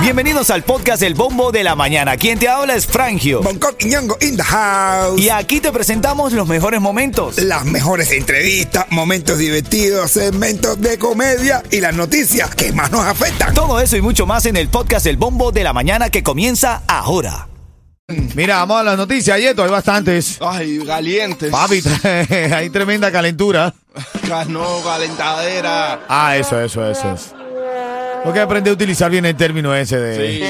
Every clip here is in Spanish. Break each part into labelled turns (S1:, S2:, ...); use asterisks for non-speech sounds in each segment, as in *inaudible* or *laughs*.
S1: Bienvenidos al podcast El Bombo de la Mañana. Quien te habla es Frangio.
S2: Bangkok y Ñongo in the house.
S1: Y aquí te presentamos los mejores momentos.
S2: Las mejores entrevistas, momentos divertidos, segmentos de comedia y las noticias que más nos afectan.
S1: Todo eso y mucho más en el podcast El Bombo de la Mañana que comienza ahora.
S3: Mira, vamos a las noticias, Yeto, hay bastantes.
S4: Ay, calientes.
S3: Papi, *laughs* hay tremenda calentura.
S4: No, calentadera.
S3: Ah, eso, eso, eso es. Lo que aprendí a utilizar bien el término ese de...
S4: Sí.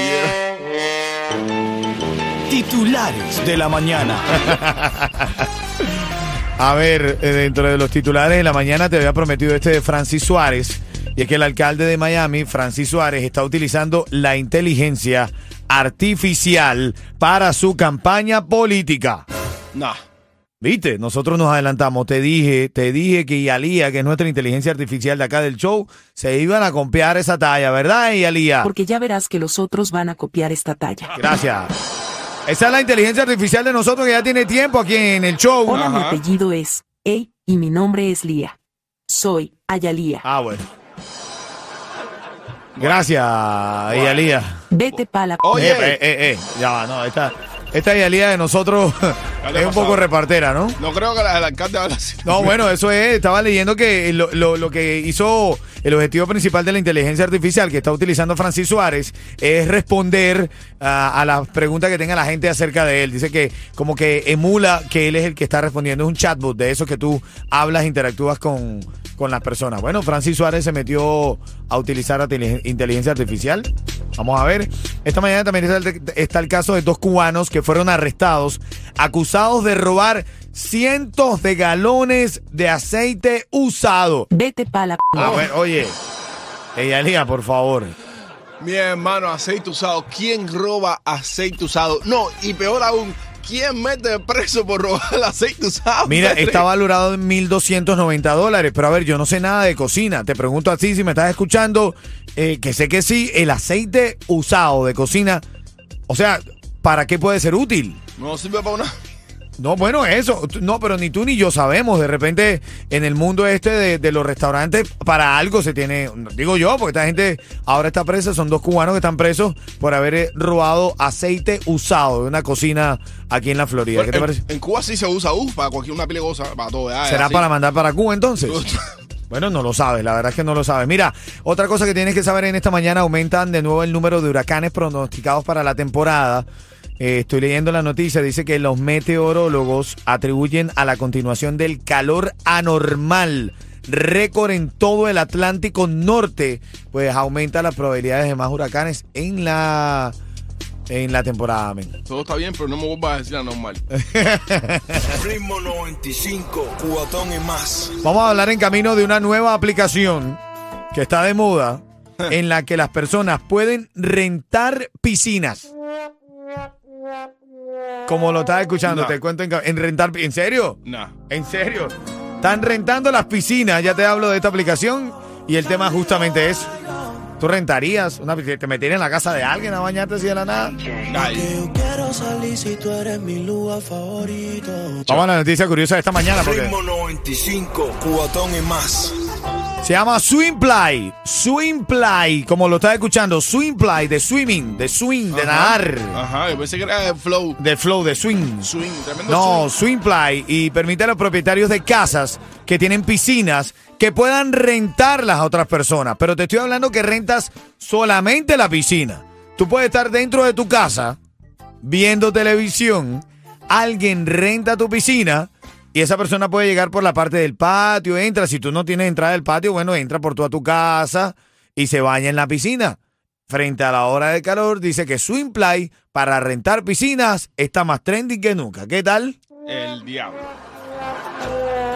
S1: Titulares de la mañana. *laughs*
S3: A ver, eh, dentro de los titulares de la mañana te había prometido este de Francis Suárez. Y es que el alcalde de Miami, Francis Suárez, está utilizando la inteligencia artificial para su campaña política.
S4: Nah.
S3: Viste, nosotros nos adelantamos. Te dije, te dije que Yalía, que es nuestra inteligencia artificial de acá del show, se iban a copiar esa talla, ¿verdad, Yalía?
S5: Porque ya verás que los otros van a copiar esta talla.
S3: Gracias. Esa es la inteligencia artificial de nosotros que ya tiene tiempo aquí en el show.
S5: Hola, mi
S4: Ajá.
S5: apellido es Ey y mi nombre es Lía. Soy Ayalía.
S3: Ah, bueno. Gracias, Yalía.
S5: Vete pala.
S4: Oye.
S3: Eh, eh, eh, eh, ya va, no, esta, esta Yalía de nosotros *laughs* es un poco repartera, ¿no?
S4: No creo que la- el alcalde habla así.
S3: No, *laughs* bueno, eso es, estaba leyendo que lo, lo- lo que hizo el objetivo principal de la inteligencia artificial que está utilizando Francis Suárez es responder ah, a las preguntas que tenga la gente acerca de él. Dice que como que emula que él es el que está respondiendo, es un chatbot de esos que tú hablas, interactúas con, con las personas. Bueno, Francis Suárez se metió a utilizar inteligencia artificial. Vamos a ver. Esta mañana también está el caso de dos cubanos que fueron arrestados, acusados de robar cientos de galones de aceite usado.
S5: Vete pala.
S3: A ver, oye, ella Lía, por favor.
S4: Mi hermano, aceite usado. ¿Quién roba aceite usado? No, y peor aún, ¿quién mete preso por robar el *laughs* aceite usado?
S3: Mira, está valorado en 1.290 dólares, pero a ver, yo no sé nada de cocina. Te pregunto así, si me estás escuchando, eh, que sé que sí, el aceite usado de cocina, o sea, ¿para qué puede ser útil?
S4: No sirve para una.
S3: No, bueno, eso. No, pero ni tú ni yo sabemos. De repente, en el mundo este de, de los restaurantes, para algo se tiene. Digo yo, porque esta gente ahora está presa. Son dos cubanos que están presos por haber eh, robado aceite usado de una cocina aquí en la Florida. ¿Qué te
S4: en,
S3: parece?
S4: en Cuba sí se usa uh, para cualquier una cosa, para todo.
S3: ¿Será
S4: así.
S3: para mandar para Cuba entonces? Bueno, no lo sabes, la verdad es que no lo sabes. Mira, otra cosa que tienes que saber en esta mañana, aumentan de nuevo el número de huracanes pronosticados para la temporada. Eh, estoy leyendo la noticia, dice que los meteorólogos atribuyen a la continuación del calor anormal, récord en todo el Atlántico Norte, pues aumenta las probabilidades de más huracanes en la en la temporada. men.
S4: Todo está bien, pero no me vuelvas a decir la normal. *laughs*
S6: Ritmo 95, cubatón y más.
S3: Vamos a hablar en camino de una nueva aplicación que está de moda *laughs* en la que las personas pueden rentar piscinas. Como lo estás escuchando,
S4: No.
S3: te cuento en, rentar. ¿En serio?
S4: Nah.
S3: ¿En serio? Están rentando las piscinas. Ya te hablo de esta aplicación y el tema justamente es. ¿Tú rentarías una piscina? ¿Te meterías en la casa de alguien a bañarte así de la nada?
S4: Ay.
S3: Vamos a la noticia curiosa de esta mañana porque.
S6: Ritmo 95, cubatón y más.
S3: Se llama Swimplay. Swimplay, como lo estás escuchando. Swimplay, de swimming, de swing, de nadar.
S4: Ajá, yo pensé que era el flow.
S3: De flow, de swing.
S4: Swing, tremendo
S3: No,
S4: swing.
S3: Swimplay. Y permite a los propietarios de casas que tienen piscinas que puedan rentarlas a otras personas. Pero te estoy hablando que rentas solamente la piscina. Tú puedes estar dentro de tu casa viendo televisión. Alguien renta tu piscina. Y esa persona puede llegar por la parte del patio, entra. Si tú no tienes entrada del patio, bueno, entra por toda tu casa y se baña en la piscina. Frente a la hora de calor, dice que Swimplay para rentar piscinas está más trending que nunca. ¿Qué tal?
S4: El diablo.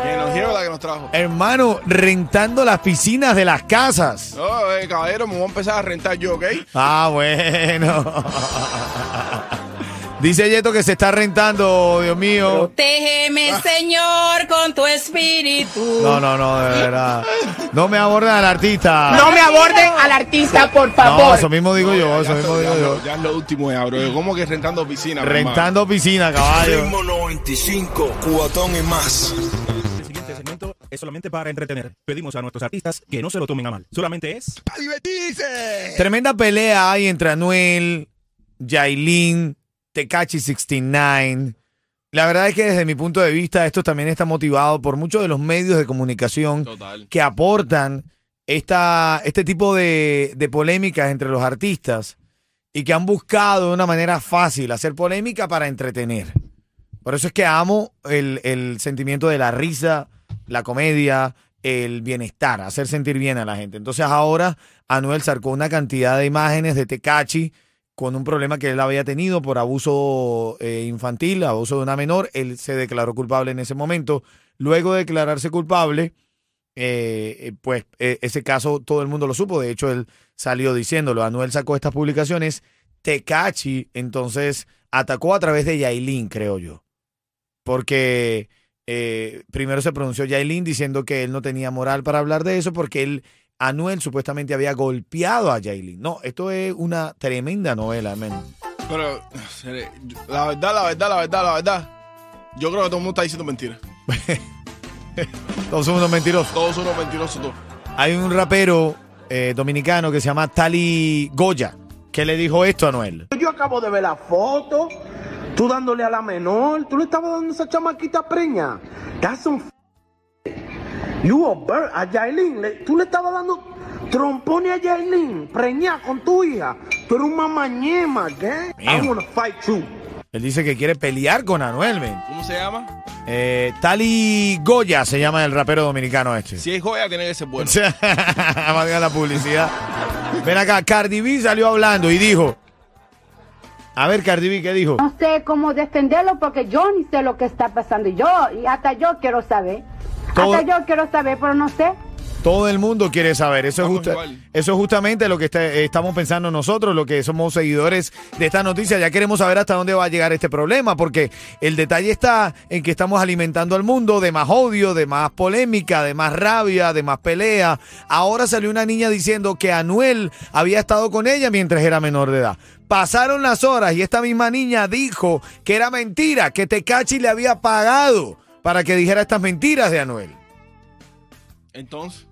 S4: Que nos lleva la que nos trajo.
S3: Hermano, rentando las piscinas de las casas.
S4: No, eh, caballero, me voy a empezar a rentar yo, ¿ok?
S3: Ah, bueno. *laughs* Dice Yeto que se está rentando, Dios mío.
S7: Protégeme, Señor, con tu espíritu.
S3: No, no, no, de verdad. No me aborden al artista.
S8: No me aborden al artista, por
S3: No,
S8: favor.
S3: eso mismo digo yo,
S4: Ya
S3: eso mismo digo
S4: ya,
S3: yo.
S4: ya es lo último ya, bro. ¿Cómo que rentando piscina?
S3: Rentando piscina, caballo.
S6: Ritmo 95, cubatón y más.
S1: El siguiente segmento
S9: es solamente para entretener. Pedimos a nuestros artistas que no se lo tomen a mal. Solamente es...
S2: ¡A divertirse!
S3: Tremenda pelea hay entre Anuel, Yailin, Tekachi 69. La verdad es que desde mi punto de vista esto también está motivado por muchos de los medios de comunicación
S4: Total.
S3: que aportan esta, este tipo de, de polémicas entre los artistas y que han buscado de una manera fácil hacer polémica para entretener. Por eso es que amo el, el sentimiento de la risa, la comedia, el bienestar, hacer sentir bien a la gente. Entonces ahora Anuel sacó una cantidad de imágenes de Tecachi con un problema que él había tenido por abuso eh, infantil, abuso de una menor. Él se declaró culpable en ese momento. Luego de declararse culpable, eh, eh, pues eh, ese caso todo el mundo lo supo. De hecho, él salió diciéndolo. Anuel sacó estas publicaciones. Tecachi entonces atacó a través de Yailin, creo yo. Porque primero se pronunció Yailin diciendo que él no tenía moral para hablar de eso porque él, Anuel supuestamente había golpeado a Yailin. No, esto es una tremenda novela, men.
S4: Pero, la verdad, la verdad, la verdad, la verdad. Yo creo que todo el mundo está diciendo mentiras. *laughs*
S3: Todos somos unos mentirosos.
S4: Todos son unos mentirosos, todos.
S3: Hay un rapero eh, dominicano que se llama Tali Goya que le dijo esto a Anuel.
S8: Yo acabo de ver la foto, tú dándole a la menor, tú le estabas dando a esa chamaquita preña. That's some f- You a bird, a Yailin, le- tú le estabas dando trompones a Yailin, preña con tu hija. Tú eres un mamañema, ¿qué? I wanna fight you.
S3: Él dice que quiere pelear con Anuel, men.
S4: ¿Cómo se llama?
S3: Eh, Tali Goya se llama el rapero dominicano este.
S4: Si es joya, tiene que ser bueno.
S3: Valga *laughs* la publicidad. Ven acá, Cardi B salió hablando y dijo. A ver, Cardi B, ¿qué dijo?
S10: No sé cómo defenderlo porque yo ni sé lo que está pasando. Y Yo, y hasta yo quiero saber.
S3: Todo-
S10: Hasta yo quiero saber, pero no sé.
S3: Todo el mundo quiere saber. Eso es, justa- eso es justamente lo que está- eh, estamos pensando nosotros, lo que somos seguidores de esta noticia. Ya queremos saber hasta dónde va a llegar este problema, porque el detalle está en que estamos alimentando al mundo de más odio, de más polémica, de más rabia, de más pelea. Ahora salió una niña diciendo que Anuel había estado con ella mientras era menor de edad. Pasaron las horas y esta misma niña dijo que era mentira, que Tecachi le había pagado para que dijera estas mentiras de Anuel.
S4: Entonces,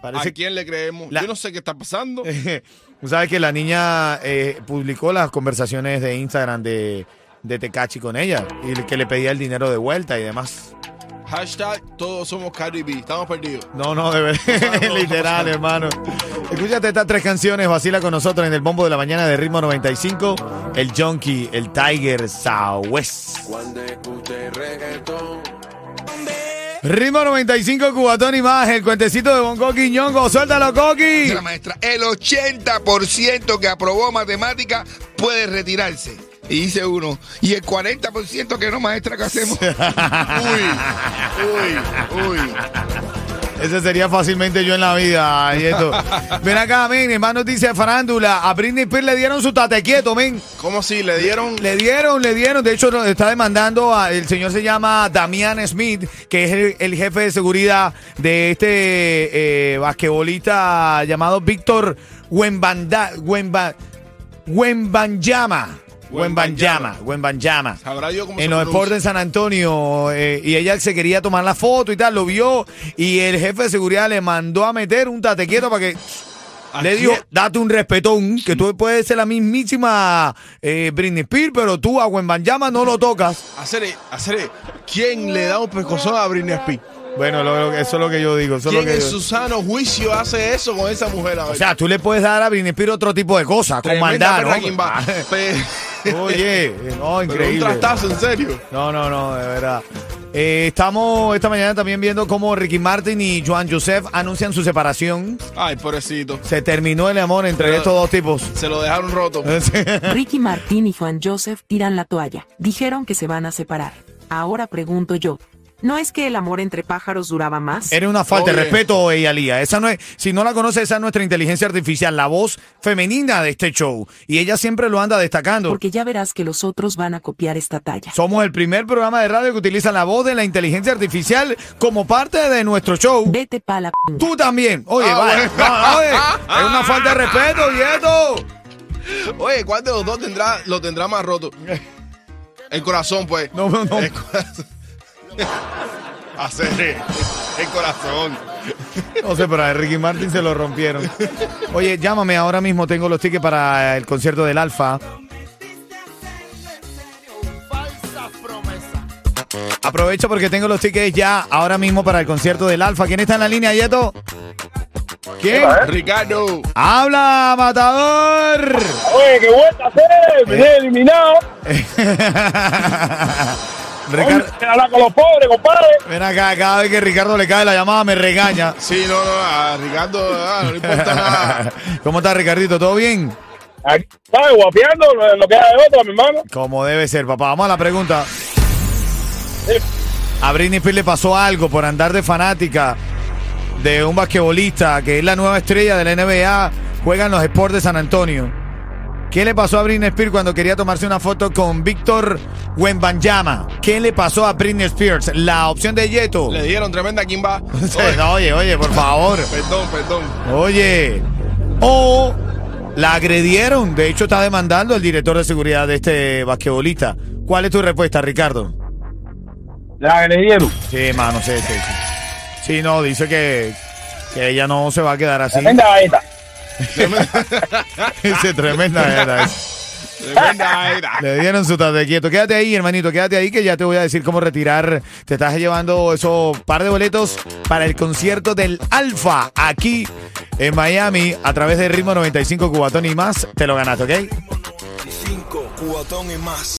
S3: Parece
S4: ¿a quién le creemos?
S3: La-
S4: Yo no sé qué está pasando. *laughs*
S3: Tú sabes que la niña eh, publicó las conversaciones de Instagram de, de Tecachi con ella y que le pedía el dinero de vuelta y demás.
S4: Hashtag todos somos Cardi B. Estamos perdidos.
S3: No, no, de verdad, *laughs* literal, hermano. Escúchate estas tres canciones, vacila con nosotros en el bombo de la mañana de ritmo 95, el Junkie, el Tiger Southwest.
S6: Cuando escuché reggaetón.
S3: Ritmo 95, Cubatón y más, el cuentecito de Bongo Quiñongo, suéltalo, Coqui.
S2: La maestra, el 80% que aprobó matemática puede retirarse. Y dice uno, y el 40% que no, maestra, ¿qué hacemos? *laughs*
S4: Uy, uy, uy.
S3: Ese sería fácilmente yo en la vida, Yeto. Ven acá, men, más noticia de farándula. A Britney Spears le dieron su tate quieto, men.
S4: ¿Cómo así? ¿Le dieron?
S3: Le dieron, le dieron. De hecho, está demandando a. El señor se llama Damian Smith, que es el, el jefe de seguridad de este eh, basquetbolista llamado Víctor Wembanda, Wemba, Wembanyama. Wembanyama, Wembanyama.
S4: Sabrá yo cómo
S3: En
S4: se
S3: los
S4: pronuncia.
S3: deportes en San Antonio. eh, y ella se quería tomar la foto y tal, lo vio. Y el jefe de seguridad le mandó a meter un tate quieto para que.
S4: ¿A
S3: Le dijo, date un respetón, que tú puedes ser la mismísima eh, Britney Spears, pero tú a Wembanyama no lo tocas.
S4: Hacerle, hacerle. ¿Quién le da un pescozón a Britney Spears?
S3: Bueno, lo- lo- eso es lo que yo digo. Eso es lo
S4: ¿Quién
S3: que
S4: en
S3: yo-
S4: su sano juicio hace eso con esa mujer? A ver?
S3: O sea, tú le puedes dar a Britney Spears otro tipo de cosas, con
S4: Tremenda
S3: maldad,
S4: perra
S3: ¿no?
S4: quimba. Pe- *laughs* *laughs*
S3: Oye, no,
S4: Pero un
S3: increíble.
S4: trastazo, en serio.
S3: No, no, no, de verdad. Eh, estamos esta mañana también viendo cómo Ricky Martin y Joan Joseph anuncian su separación.
S4: Ay, pobrecito.
S3: Se terminó el amor entre
S4: Pero-
S3: estos dos tipos.
S4: Se lo dejaron roto. *laughs*
S5: Ricky Martín y Juan Joseph tiran la toalla. Dijeron que se van a separar. Ahora pregunto yo. ¿No es que el amor entre pájaros duraba más?
S3: Eres una falta de
S4: Oye.
S3: respeto, Eyalía. Esa no es, si no la conoces, esa es nuestra inteligencia artificial, la voz femenina de este show. Y ella siempre lo anda destacando.
S5: Porque ya verás que los otros van a copiar esta talla.
S3: Somos el primer programa de radio que utiliza la voz de la inteligencia artificial como parte de nuestro show.
S5: Vete pa' la p***.
S3: Tú también. Oye,
S4: Ah,
S3: vale. No, *laughs* oye, es una falta de respeto, y esto.
S4: Oye, ¿cuál de los dos tendrá, lo tendrá más roto? El corazón, pues.
S3: No, no, no.
S4: El corazón. *laughs* hacer el corazón.
S3: No sé, pero a Ricky Martin se lo rompieron. Oye, llámame ahora mismo, tengo los tickets para el concierto del Alfa. Aprovecho porque tengo los tickets ya ahora mismo para el concierto del Alfa. ¿Quién está en la línea, Yeto? ¿Quién?
S4: Ricardo.
S3: ¡Habla, matador!
S11: Oye, qué vuelta a hacer, me he eliminado. *laughs*
S3: Ricardo,
S11: Oye, hablar con los pobres, compadre.
S3: ven acá, cada vez que Ricardo le cae la llamada me regaña.
S4: Sí, no, no, a Ricardo ah, no le importa nada. *laughs*
S3: ¿Cómo está, Ricardito? ¿Todo bien?
S11: Aquí, ¿sabes? Guapeando lo, lo que hay de otro, mi hermano.
S3: Como debe ser, papá. Vamos a la pregunta. A Britney Spears le pasó algo por andar de fanática de un basquetbolista que es la nueva estrella de la NBA, juega en los Sports de San Antonio. ¿Qué le pasó a Britney Spears cuando quería tomarse una foto con Víctor Wembanyama? ¿Qué le pasó a Britney Spears? La opción de Yeto.
S4: Le dieron tremenda quimba.
S3: No, *laughs* Oye, oye, por favor. *laughs*
S4: Perdón, perdón.
S3: Oye. O la agredieron. De hecho, está demandando el director de seguridad de este basquetbolista. ¿Cuál es tu respuesta, Ricardo?
S11: La agredieron.
S3: Sí, mano, sí, sí. Sí, Sí, no, dice que, que ella no se va a quedar así.
S11: Tremenda gaita.
S3: Dice tremenda era.
S4: Tremenda era.
S3: Le dieron su tarde quieto. Quédate ahí, hermanito, quédate ahí que ya te voy a decir cómo retirar. Te estás llevando esos par de boletos para el concierto del Alfa aquí en Miami a través de Ritmo 95 Cubatón y más. Te lo ganaste, ¿ok?
S6: 5, cubatón y más.